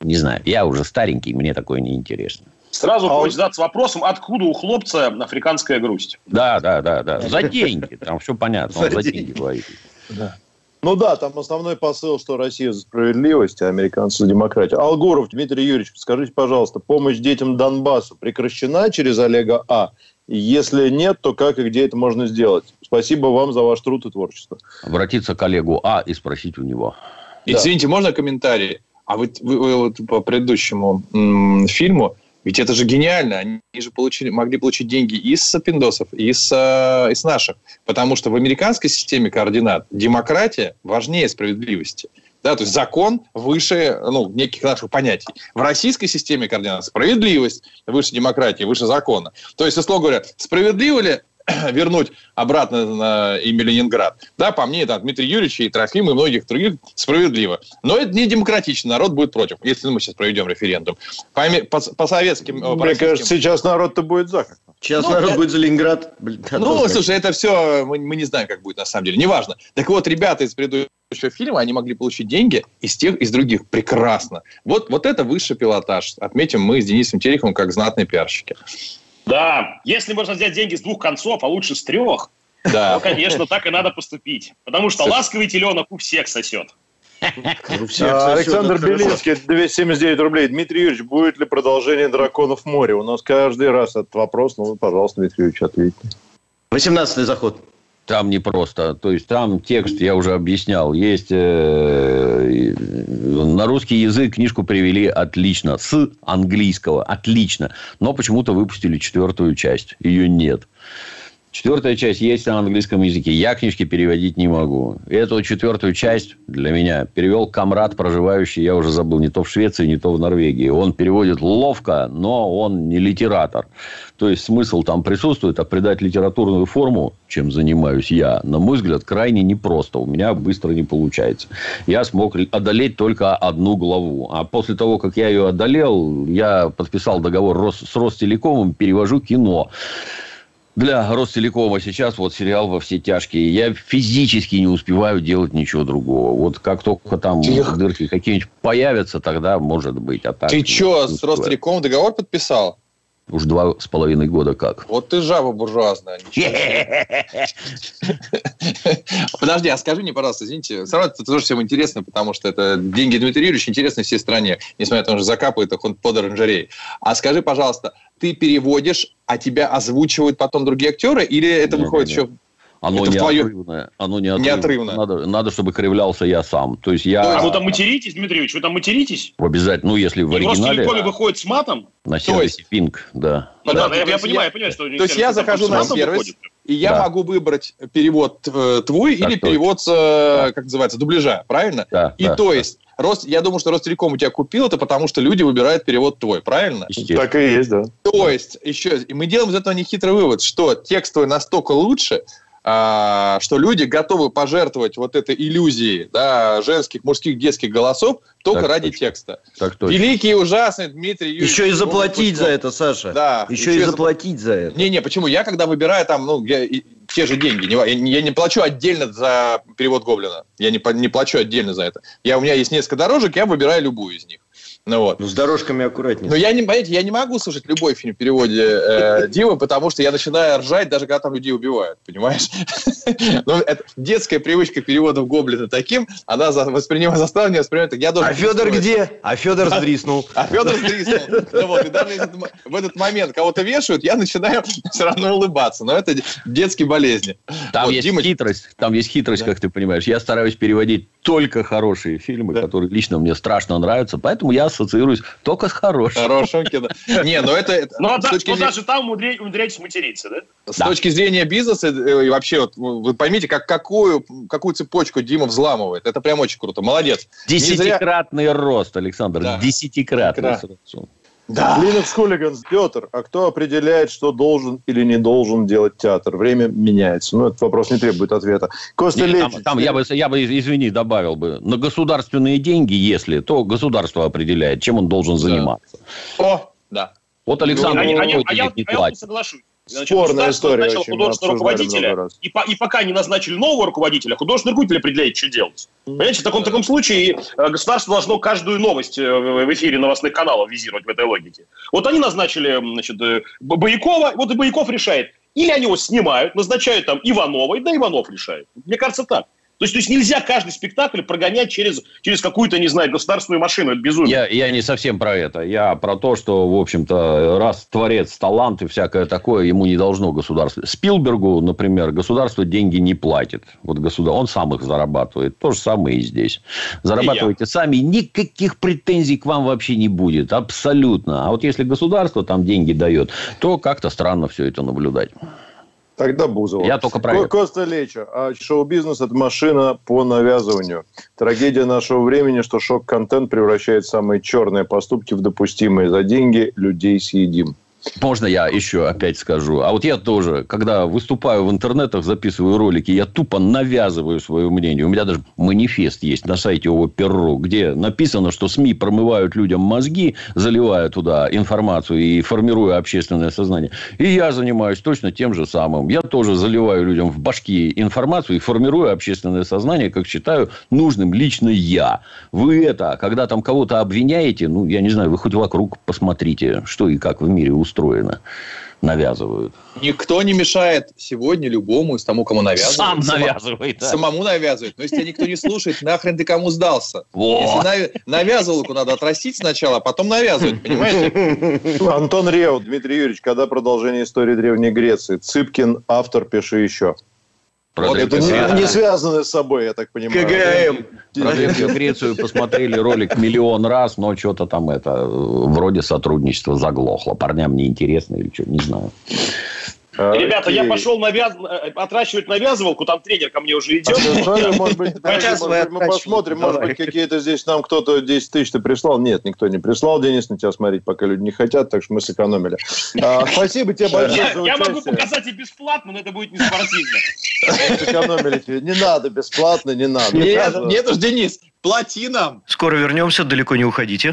Не знаю. Я уже старенький, мне такое не интересно. Сразу а хочется задаться вопросом, откуда у хлопца африканская грусть? Да, да, да, да. За деньги. Там все понятно. Он за деньги воюет. Да. Ну да, там основной посыл, что Россия за справедливость, а американцы за демократию. Алгуров, Дмитрий Юрьевич, скажите, пожалуйста, помощь детям Донбассу прекращена через Олега А? Если нет, то как и где это можно сделать? Спасибо вам за ваш труд и творчество. Обратиться к Олегу А и спросить у него. Извините, можно комментарий? А вы, вы, вы вот по предыдущему м- фильму ведь это же гениально. Они же получили, могли получить деньги из пиндосов, и из, э, из наших. Потому что в американской системе координат демократия важнее справедливости. Да, то есть закон выше ну, неких наших понятий. В российской системе координат справедливость выше демократии, выше закона. То есть, условно говоря, справедливо ли вернуть обратно на имя Ленинград. Да, по мне, это Дмитрий Юрьевич и Трофим и многих других справедливо. Но это не демократично, народ будет против, если мы сейчас проведем референдум. По, по, по советским... Мне по кажется, сейчас народ-то будет за. Сейчас ну, народ это... будет за Ленинград. ну, слушай, это все, мы, мы не знаем, как будет на самом деле. Неважно. Так вот, ребята из предыдущего фильма, они могли получить деньги из тех, из других. Прекрасно. Вот, вот это высший пилотаж. Отметим мы с Денисом Тереховым как знатные пиарщики. Да, если можно взять деньги с двух концов, а лучше с трех, да. то, конечно, так и надо поступить. Потому что ласковый теленок у всех сосет. Александр Белинский, 279 рублей. Дмитрий Юрьевич, будет ли продолжение «Драконов в море»? У нас каждый раз этот вопрос. Ну, пожалуйста, Дмитрий Юрьевич, ответьте. 18 заход. Там не просто. То есть, там текст, я уже объяснял, есть... Э, на русский язык книжку привели отлично. С английского. Отлично. Но почему-то выпустили четвертую часть. Ее нет. Четвертая часть есть на английском языке. Я книжки переводить не могу. Эту четвертую часть для меня перевел комрад, проживающий, я уже забыл, не то в Швеции, не то в Норвегии. Он переводит ловко, но он не литератор. То есть, смысл там присутствует, а придать литературную форму, чем занимаюсь я, на мой взгляд, крайне непросто. У меня быстро не получается. Я смог одолеть только одну главу. А после того, как я ее одолел, я подписал договор с Ростелекомом, перевожу кино. Для Ростелекома сейчас вот сериал «Во все тяжкие». Я физически не успеваю делать ничего другого. Вот как только там Ты... дырки какие-нибудь появятся, тогда может быть. А так, Ты что, с Ростелекомом договор подписал? Уж два с половиной года как. Вот ты жаба буржуазная. Подожди, а скажи мне, пожалуйста, извините, все равно это тоже всем интересно, потому что это деньги Дмитрия Юрьевича интересны всей стране, несмотря на то, что закапывает их он под оранжерей. А скажи, пожалуйста, ты переводишь, а тебя озвучивают потом другие актеры, или это выходит еще оно это неотрывное. Оно неотрывное. неотрывное. Надо, надо, чтобы кривлялся я сам. То есть я... То есть вы там материтесь, Дмитриевич? Вы там материтесь? Обязательно. Ну, если в И оригинале... Просто выходит с матом? На сервисе есть... Пинг, да. Ну, да, да. Я, я, понимаю, я понимаю, что... То есть я захожу на сервис, выходит. и я да. могу выбрать перевод э, твой так или точно. перевод, э, да. как называется, дубляжа, правильно? Да. И да, то да. есть Рост, я думаю, что Ростелеком у тебя купил это, потому что люди выбирают перевод твой, правильно? Так и есть, да. То есть, еще, мы делаем из этого нехитрый вывод, что текст твой настолько лучше, а, что люди готовы пожертвовать вот этой иллюзией да, женских, мужских, детских голосов только так ради точно. текста. Так точно. Великий и ужасный Дмитрий Юрьевич. Еще и заплатить за это, Саша. Да. Еще, еще и заплатить за это. Не-не, почему? Я когда выбираю там, ну, я, и, те же деньги, не, я, я не плачу отдельно за перевод Гоблина. Я не, не плачу отдельно за это. Я, у меня есть несколько дорожек, я выбираю любую из них. Ну, вот. ну с дорожками аккуратнее. Но я не, понимаете, я не могу слушать любой фильм в переводе э, Димы, потому что я начинаю ржать, даже когда там людей убивают, понимаешь? Ну, это детская привычка переводов Гоблина таким, она воспринимает, заставила меня воспринимать так. Я должен а Федор где? А Федор сдриснул. А Федор сдриснул. Ну, вот, и даже в этот момент кого-то вешают, я начинаю все равно улыбаться. Но это детские болезни. Там есть хитрость, там есть хитрость, как ты понимаешь. Я стараюсь переводить только хорошие фильмы, которые лично мне страшно нравятся, поэтому я ассоциируюсь только с хорошим. Хорошим кино. Не, но это... Ну, а даже там умудряетесь материться, да? С точки зрения бизнеса, э, и вообще, вот, вы поймите, как, какую, какую цепочку Дима взламывает. Это прям очень круто. Молодец. Десятикратный рост, Александр. Десятикратный рост. Да. Linux Хулиганс, Петр, а кто определяет, что должен или не должен делать театр? Время меняется. Ну, этот вопрос не требует ответа. Костя Нет, там, там я, бы, я бы, извини, добавил бы. На государственные деньги, если, то государство определяет, чем он должен заниматься. Да. О, да. Вот Александр ну, а, а, а, я, не а я соглашусь. Значит, Спорная история. Назначил художественного руководителя, и, по, и пока не назначили нового руководителя, художественный руководитель определяет, что делать. Понимаете, в таком, таком случае э, государство должно каждую новость э, в эфире новостных каналов визировать в этой логике. Вот они назначили значит, э, Боякова, вот и Бояков решает. Или они его снимают, назначают там Иванова, и да Иванов решает. Мне кажется, так. То есть, то есть нельзя каждый спектакль прогонять через, через какую-то, не знаю, государственную машину. Это безумие. Я, я не совсем про это. Я про то, что, в общем-то, раз творец талант и всякое такое, ему не должно государство. Спилбергу, например, государство деньги не платит. Вот государство, он сам их зарабатывает. То же самое и здесь. Зарабатывайте и сами, никаких претензий к вам вообще не будет. Абсолютно. А вот если государство там деньги дает, то как-то странно все это наблюдать. Тогда Бузова. Я только про Коста Лечо. А шоу-бизнес – это машина по навязыванию. Трагедия нашего времени, что шок-контент превращает самые черные поступки в допустимые. За деньги людей съедим. Можно я еще опять скажу? А вот я тоже, когда выступаю в интернетах, записываю ролики, я тупо навязываю свое мнение. У меня даже манифест есть на сайте ОВО.ПЕРРУ, где написано, что СМИ промывают людям мозги, заливая туда информацию и формируя общественное сознание. И я занимаюсь точно тем же самым. Я тоже заливаю людям в башки информацию и формирую общественное сознание, как считаю нужным лично я. Вы это, когда там кого-то обвиняете, ну, я не знаю, вы хоть вокруг посмотрите, что и как в мире устроено устроено навязывают. Никто не мешает сегодня любому из тому, кому навязывают. Сам навязывает. Да. Самому навязывает. Но если тебя никто не слушает, нахрен ты кому сдался? Во. Если навязывалку надо отрастить сначала, а потом навязывать, понимаете? Антон Реу, Дмитрий Юрьевич, когда продолжение истории Древней Греции? Цыпкин, автор, пиши еще. Вот это не, не связано с собой, я так понимаю. КГМ. Про Древнюю Грецию посмотрели ролик миллион раз, но что-то там это вроде сотрудничество заглохло. Парням неинтересно или что, не знаю. Ребята, я пошел навяз... Э, отращивать навязывалку, там тренер ко мне уже идет. А может быть, мы посмотрим, может быть, какие-то здесь нам кто-то 10 тысяч-то прислал. Нет, никто не прислал, Денис, на тебя смотреть, пока люди не хотят, так что мы сэкономили. А, спасибо тебе большое за Я могу показать и бесплатно, но это будет не спортивно. Сэкономили тебе. Не надо бесплатно, не надо. Нет, нет уж, Денис, плати нам. Скоро вернемся, далеко не уходите.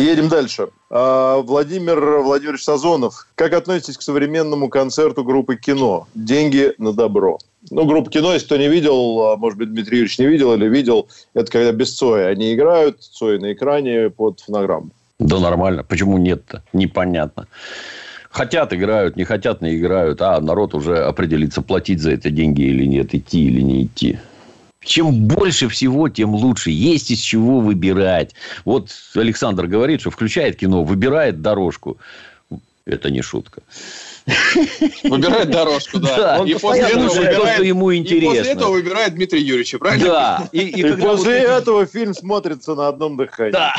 Едем дальше. А, Владимир Владимирович Сазонов. Как относитесь к современному концерту группы «Кино»? Деньги на добро. Ну, группа «Кино», если кто не видел, а, может быть, Дмитрий Юрьевич не видел или видел, это когда без Цоя они играют, Цой на экране под фонограмму. Да нормально. Почему нет-то? Непонятно. Хотят играют, не хотят не играют, а народ уже определится, платить за это деньги или нет, идти или не идти. Чем больше всего, тем лучше. Есть из чего выбирать. Вот Александр говорит, что включает кино, выбирает дорожку. Это не шутка. Выбирает дорожку, да. да. Он и после этого выбирает, то, что ему интересно. И после этого выбирает Дмитрия Юрьевича, правильно? Да. И, и, и после вот... этого фильм смотрится на одном дыхании. Да.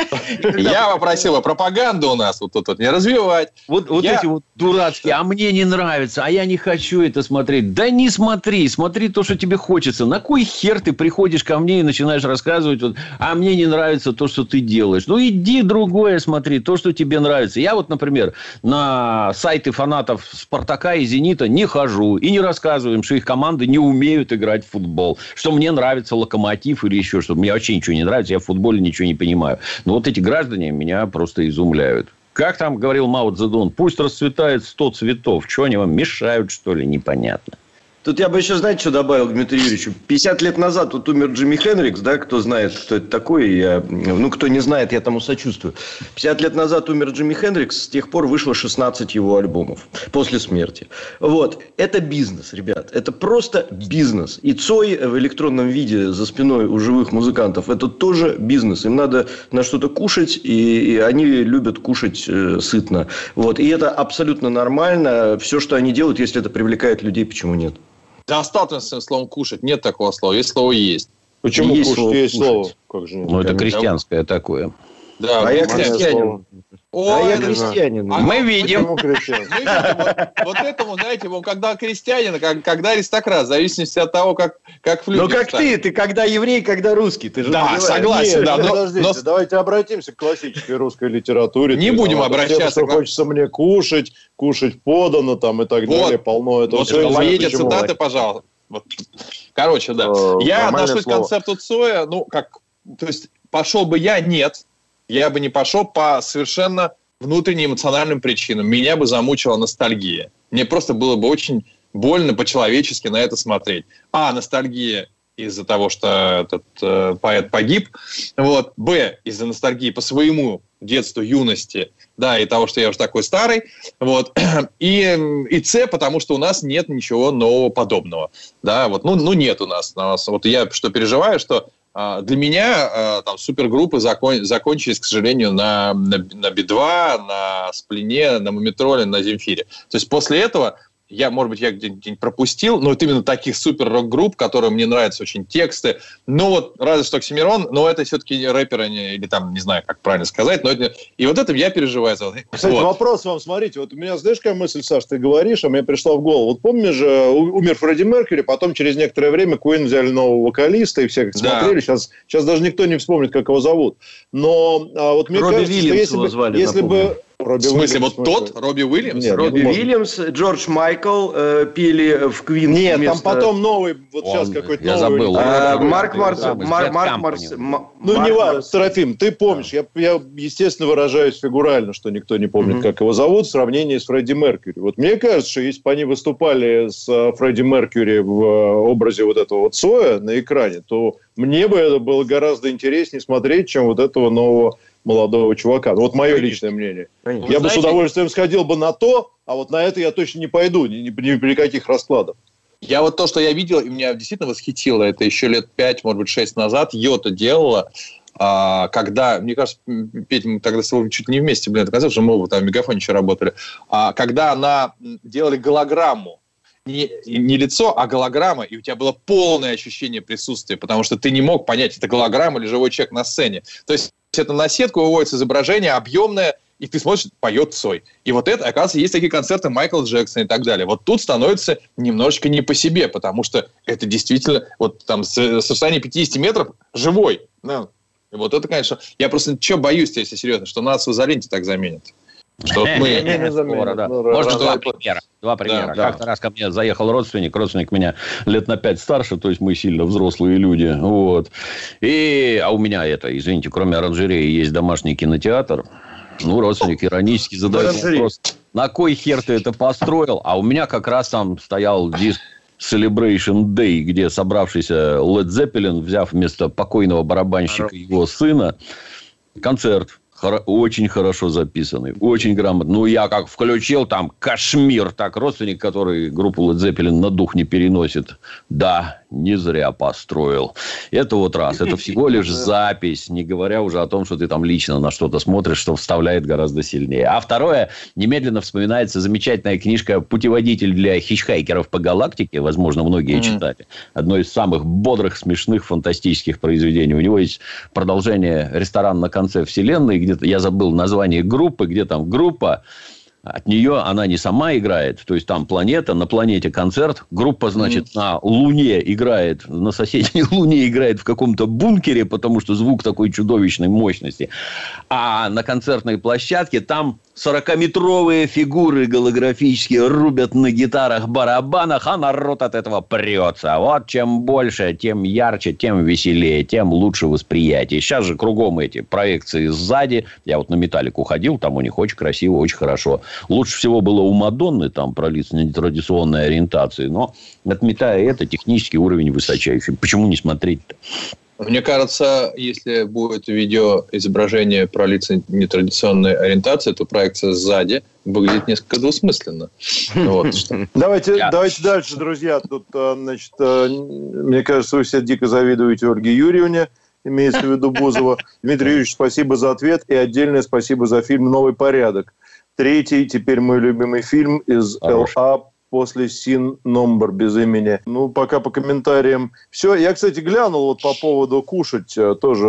Я попросил бы пропаганду у нас вот тут вот не развивать. Вот, вот я... эти вот дурацкие, а мне не нравится, а я не хочу это смотреть. Да не смотри, смотри то, что тебе хочется. На кой хер ты приходишь ко мне и начинаешь рассказывать, вот, а мне не нравится то, что ты делаешь. Ну, иди другое смотри, то, что тебе нравится. Я вот, например, на сайты фанатов «Спартака» и «Зенита» не хожу и не рассказываю им, что их команды не умеют играть в футбол, что мне нравится «Локомотив» или еще что-то. Мне вообще ничего не нравится, я в футболе ничего не понимаю. Но вот эти граждане меня просто изумляют. Как там говорил Мао Цзэдун, пусть расцветает сто цветов. Что они вам мешают, что ли, непонятно. Тут я бы еще, знаете, что добавил Дмитрию Юрьевичу? 50 лет назад тут умер Джимми Хенрикс, да, кто знает, кто это такой, я, ну, кто не знает, я тому сочувствую. 50 лет назад умер Джимми Хенрикс, с тех пор вышло 16 его альбомов после смерти. Вот, это бизнес, ребят, это просто бизнес. И Цой в электронном виде за спиной у живых музыкантов, это тоже бизнес. Им надо на что-то кушать, и, и они любят кушать э, сытно. Вот, и это абсолютно нормально. Все, что они делают, если это привлекает людей, почему нет? Достаточно словом кушать. Нет такого слова. Есть слово есть. Почему Есть кушать? слово Есть кушать. слово. Как же Ну, это крестьянское такое. Да, А я крестьянин. О, А я крестьянин. А Мы видим. Мы вот, вот этому, знаете, вот когда крестьянин, как, когда аристократ, в зависимости от того, как, как флюгер Ну, как ты, ты когда еврей, когда русский. Ты же Да, понимаешь. согласен. Нет, да, нет, но- подождите, но- давайте обратимся к классической русской литературе. Не будем там, обращаться Тем, что к- хочется мне кушать, кушать подано там и так Вот. далее, полно этого. Вот не мои цитаты, пожалуйста. Вот. Короче, да. Э, я отношусь слово. к концепту Цоя, ну, как... То есть, пошел бы я? Нет. Я бы не пошел по совершенно внутренним эмоциональным причинам. Меня бы замучила ностальгия. Мне просто было бы очень больно по-человечески на это смотреть. А, ностальгия из-за того, что этот э, поэт погиб. Вот. Б, из-за ностальгии по своему детству, юности, да, и того, что я уже такой старый. Вот. И, и С, потому что у нас нет ничего нового подобного. Да, вот, ну, ну нет у нас. У нас вот я что переживаю, что для меня а, там супергруппы закон- закончились, к сожалению, на, на, на Би-2, на Сплине, на Мумитроле, на Земфире. То есть после этого я, может быть, я где-нибудь пропустил, но вот именно таких супер-рок-групп, которые мне нравятся очень тексты. Ну вот, разве что Оксимирон, но это все-таки рэперы, не- или там, не знаю, как правильно сказать, но это... И вот это я переживаю. за- Кстати, Вот. вопрос вам, смотрите, вот у меня, знаешь, какая мысль, Саш, ты говоришь, а мне пришла в голову. Вот помнишь же, умер Фредди Меркьюри, потом через некоторое время Куин взяли нового вокалиста, и все как Да. смотрели, сейчас, сейчас даже никто не вспомнит, как его зовут. Но а, вот мне Робби кажется, что Вильямс если его бы... звали, если бы Робби В смысле, Уильямс, вот тот, Робби Уильямс? Нет, Робби не может. Уильямс, Джордж Майкл э, пели в Квин. Нет, там вместо- потом новый, вот Он, сейчас какой-то я новый. забыл. А. Марк Марс... Bad Марк. Марс... Ну, Марк не важно, Серафим, ты помнишь. Я, я, естественно, выражаюсь фигурально, что никто не помнит, Мгм. как его зовут, в сравнении с Фредди Меркьюри. Вот мне кажется, что если бы они выступали с э, Фредди Меркьюри в э, образе вот этого вот Соя на экране, то мне бы это было гораздо интереснее смотреть, чем вот этого нового молодого чувака. Ну, вот мое личное мнение. Конечно. я бы с знаете- удовольствием сходил бы на то, а вот на это я точно не пойду, ни, ни- ни при каких раскладах. Я вот то, что я видел, и меня действительно восхитило, это еще лет пять, может быть, шесть назад Йота делала, а, когда, мне кажется, Петя, мы тогда с тобой чуть не вместе, блин, оказалось, что мы там в мегафоне еще работали, а, когда она делали голограмму, не, не лицо, а голограмма, и у тебя было полное ощущение присутствия, потому что ты не мог понять, это голограмма или живой человек на сцене. То есть это на сетку выводится изображение объемное, и ты смотришь, поет Цой. И вот это, оказывается, есть такие концерты Майкла Джексона и так далее. Вот тут становится немножечко не по себе, потому что это действительно, вот там с, расстояния 50 метров живой. Да. И вот это, конечно, я просто что боюсь, если серьезно, что нас в изоленте так заменят. Что мы... Может, два примера. Два примера. Как-то раз ко мне заехал родственник. Родственник меня лет на пять старше, то есть мы сильно взрослые люди. Вот. И, а у меня это, извините, кроме оранжереи есть домашний кинотеатр. Ну, родственник иронически задает вопрос. На кой хер ты это построил? А у меня как раз там стоял диск Celebration Day, где собравшийся Led Zeppelin, взяв вместо покойного барабанщика его сына, концерт хоро- очень хорошо записанный, очень грамотный. Ну, я как включил там Кашмир, так родственник, который группу Led Zeppelin на дух не переносит. Да, не зря построил. Это вот раз. Это всего лишь запись, не говоря уже о том, что ты там лично на что-то смотришь, что вставляет гораздо сильнее. А второе, немедленно вспоминается замечательная книжка «Путеводитель для хичхайкеров по галактике». Возможно, многие читали. Одно из самых бодрых, смешных, фантастических произведений. У него есть продолжение «Ресторан на конце вселенной», где-то я забыл название группы, где там группа от нее она не сама играет, то есть там планета, на планете концерт, группа, значит, mm. на Луне играет, на соседней Луне играет в каком-то бункере, потому что звук такой чудовищной мощности, а на концертной площадке там 40-метровые фигуры голографические рубят на гитарах, барабанах, а народ от этого прется. Вот чем больше, тем ярче, тем веселее, тем лучше восприятие. Сейчас же кругом эти проекции сзади. Я вот на металлику ходил, там у них очень красиво, очень хорошо. Лучше всего было у Мадонны, там про лица нетрадиционной ориентации. Но отметая это, технический уровень высочайший. Почему не смотреть-то? Мне кажется, если будет видео изображение про лица нетрадиционной ориентации, то проекция сзади выглядит несколько двусмысленно. Вот, давайте, давайте дальше, друзья. Тут, э, значит, э, мне кажется, вы все дико завидуете Ольге Юрьевне, имеется в виду Бузова. Дмитрий Юрьевич, спасибо за ответ и отдельное спасибо за фильм «Новый порядок». Третий, теперь мой любимый фильм из ЛА после Син Номбр без имени. Ну, пока по комментариям. Все. Я, кстати, глянул вот по поводу кушать. Э, тоже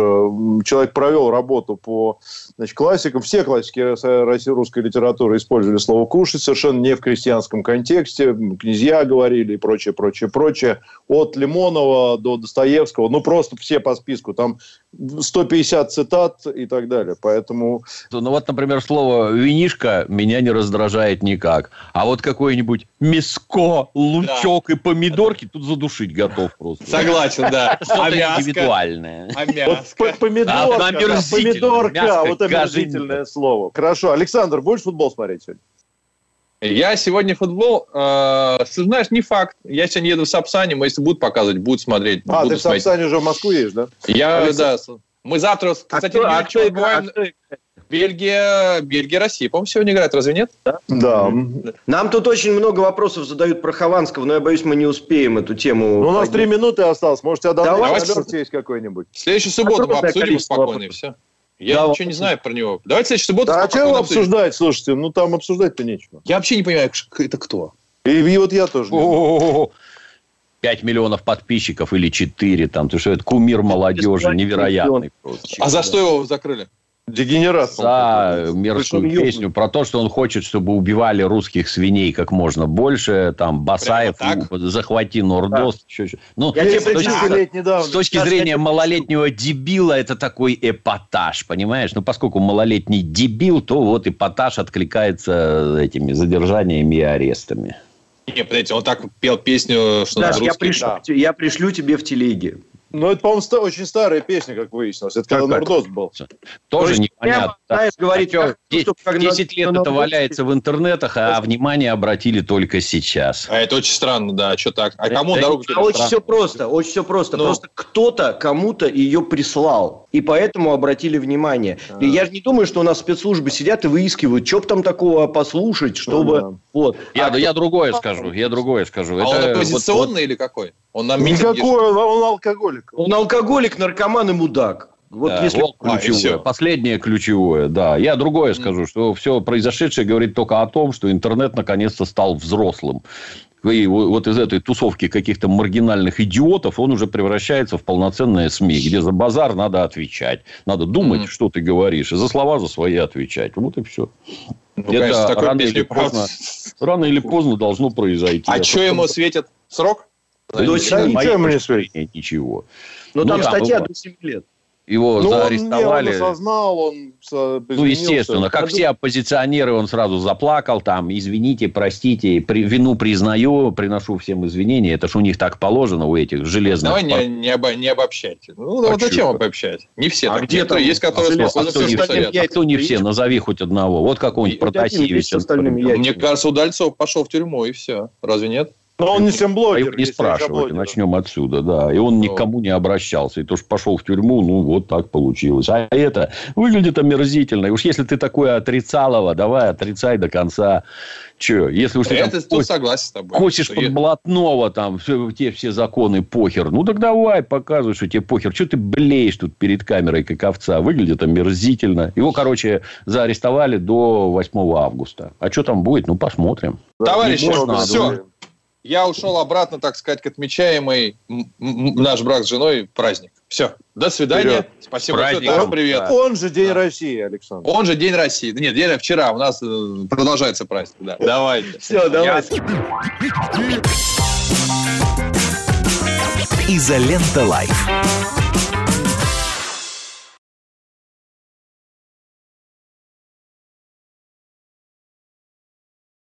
человек провел работу по значит, классикам. Все классики русской литературы использовали слово «кушать» совершенно не в крестьянском контексте. Князья говорили и прочее, прочее, прочее. От Лимонова до Достоевского. Ну, просто все по списку. Там 150 цитат и так далее. Поэтому... Ну, вот, например, слово «винишка» меня не раздражает никак. А вот какой-нибудь мяско, лучок да. и помидорки тут задушить готов просто. Согласен, да. А мяско? индивидуальное. А мяско? Помидорка, а, помидорка, вот омерзительное слово. Хорошо. Александр, будешь футбол смотреть сегодня? Я сегодня футбол, э, знаешь, не факт. Я сегодня еду в Сапсане, мы если будут показывать, будут смотреть. А, ты в Сапсане уже в Москву едешь, да? Я, Александр. да. Мы завтра, а кстати, а кто, а кто, бываем... Бельгия, Бельгия, Россия, по-моему, сегодня играет, разве нет? Да. да. Нам тут очень много вопросов задают про Хованского, но я боюсь, мы не успеем эту тему. Ну, у нас три минуты осталось, может, у тебя давайте есть какой-нибудь. В следующую субботу мы обсудим спокойно и все. Я да, ничего не знаю про него. Давайте в следующую субботу. Да, а что его обсуждать, слушайте? Ну, там обсуждать-то нечего. Я вообще не понимаю, это кто? И, и вот я тоже. 5 миллионов подписчиков или 4, там, ты что, это кумир молодежи, невероятный просто. А за что его закрыли? Дегенерат. За мерзкую песню про то, что он хочет, чтобы убивали русских свиней как можно больше. Там Басаев, захвати Нордост. Да. Еще, еще. Ну, Я с, точки, недавно. с точки зрения малолетнего дебила, это такой эпатаж, понимаешь? Ну, поскольку малолетний дебил, то вот эпатаж откликается этими задержаниями и арестами. Не, подождите, он так пел песню, что Даш, я, пришлю, да. я пришлю тебе в телеге. Ну, это, по-моему, очень старая песня, как выяснилось. Это как когда Нордост был. Тоже непонятно. Знаешь, говорить, а 10, 10 лет это валяется в интернетах, а внимание обратили только сейчас. А это очень странно, да. Что так? А кому да, дорогу а Очень все просто, очень все просто. Ну. Просто кто-то кому-то ее прислал, и поэтому обратили внимание. А. И я же не думаю, что у нас спецслужбы сидят и выискивают, что бы там такого послушать, чтобы... Ну, да. вот. Я, а я другое скажу, я другое скажу. А это, он оппозиционный вот, или какой? Он нам Никакой, он, он алкоголик. Он алкоголик, наркоман и мудак. Вот да, если вот ключевое, а, последнее ключевое, да. Я другое скажу, что все произошедшее говорит только о том, что интернет наконец-то стал взрослым. И вот из этой тусовки каких-то маргинальных идиотов он уже превращается в полноценное СМИ, где за базар надо отвечать. Надо думать, mm-hmm. что ты говоришь, и за слова за свои отвечать. Вот и все. Ну, Это конечно, рано, или поздно, рано или поздно должно произойти. А что ему светит? Срок? Да, ничего ему не светит. Ничего. Но ну, там ну, статья до 7 лет. Его ну, заарестовали. Он, он осознал, он Ну, естественно. Как все оппозиционеры, он сразу заплакал там. Извините, простите, при, вину признаю, приношу всем извинения. Это ж у них так положено, у этих железных... Давай не, не, обо, не обобщайте. Ну, а вот зачем обобщать? Не все. А где-то есть, которые... А, а, кто, не все, кто не все? Назови хоть одного. Вот какого-нибудь Протасевича. Мне кажется, Удальцов пошел в тюрьму, и все. Разве нет? Но он не семблогер. А не спрашивайте, начнем отсюда, да. И он никому не обращался. И то, что пошел в тюрьму, ну, вот так получилось. А это выглядит омерзительно. И уж если ты такое отрицалово, давай отрицай до конца. Че, если уж ты это там, тут согласен с тобой. Косишь под я... блатного, там, все, те все законы похер. Ну, так давай, показывай, что тебе похер. Что ты блеешь тут перед камерой, как овца? Выглядит омерзительно. Его, короче, заарестовали до 8 августа. А что там будет? Ну, посмотрим. Товарищи, все я ушел обратно, так сказать, к отмечаемый наш брак с женой праздник. Все. До свидания. Вперед. Спасибо большое. Он, привет. Он же День да. России, Александр. Он же День России. Нет, день вчера. У нас э, продолжается праздник. Да. Давайте. Все, давайте. Изолента Live.